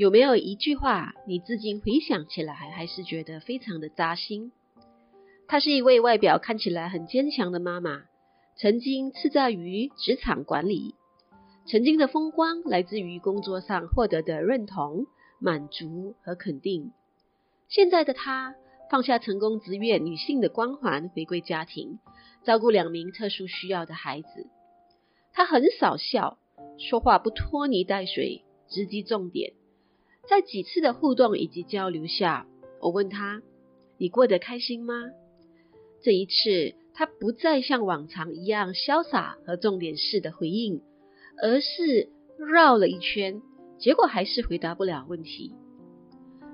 有没有一句话，你至今回想起来还是觉得非常的扎心？她是一位外表看起来很坚强的妈妈，曾经叱咤于职场管理，曾经的风光来自于工作上获得的认同、满足和肯定。现在的她放下成功职业女性的光环，回归家庭，照顾两名特殊需要的孩子。她很少笑，说话不拖泥带水，直击重点。在几次的互动以及交流下，我问他：“你过得开心吗？”这一次，他不再像往常一样潇洒和重点式的回应，而是绕了一圈，结果还是回答不了问题。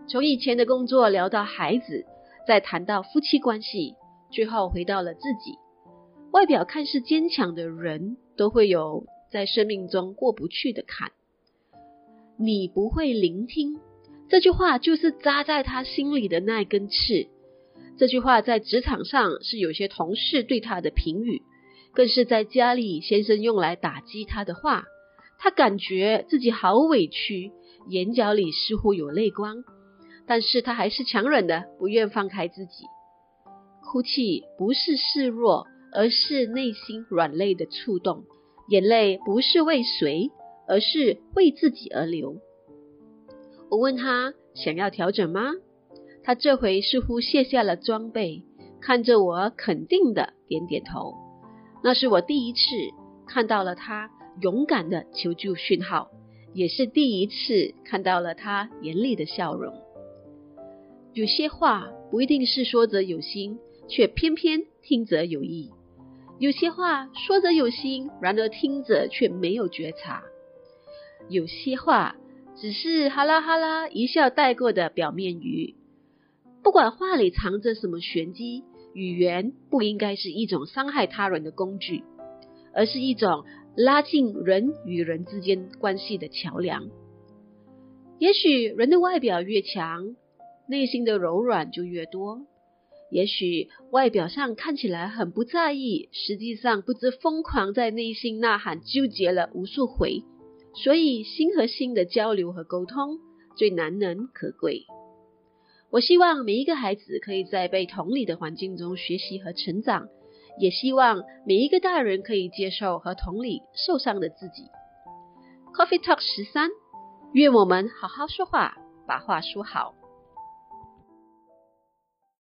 从以前的工作聊到孩子，再谈到夫妻关系，最后回到了自己。外表看似坚强的人，都会有在生命中过不去的坎。你不会聆听，这句话就是扎在他心里的那一根刺。这句话在职场上是有些同事对他的评语，更是在家里先生用来打击他的话。他感觉自己好委屈，眼角里似乎有泪光。但是他还是强忍的，不愿放开自己。哭泣不是示弱，而是内心软肋的触动。眼泪不是为谁，而是为自己而流。我问他想要调整吗？他这回似乎卸下了装备，看着我肯定的点点头。那是我第一次看到了他勇敢的求救讯号，也是第一次看到了他严厉的笑容。有些话不一定是说者有心，却偏偏听者有意；有些话说者有心，然而听者却没有觉察；有些话只是哈啦哈啦一笑带过的表面语。不管话里藏着什么玄机，语言不应该是一种伤害他人的工具，而是一种拉近人与人之间关系的桥梁。也许人的外表越强，内心的柔软就越多。也许外表上看起来很不在意，实际上不知疯狂在内心呐喊，纠结了无数回。所以心和心的交流和沟通最难能可贵。我希望每一个孩子可以在被同理的环境中学习和成长，也希望每一个大人可以接受和同理受伤的自己。Coffee Talk 十三，愿我们好好说话，把话说好。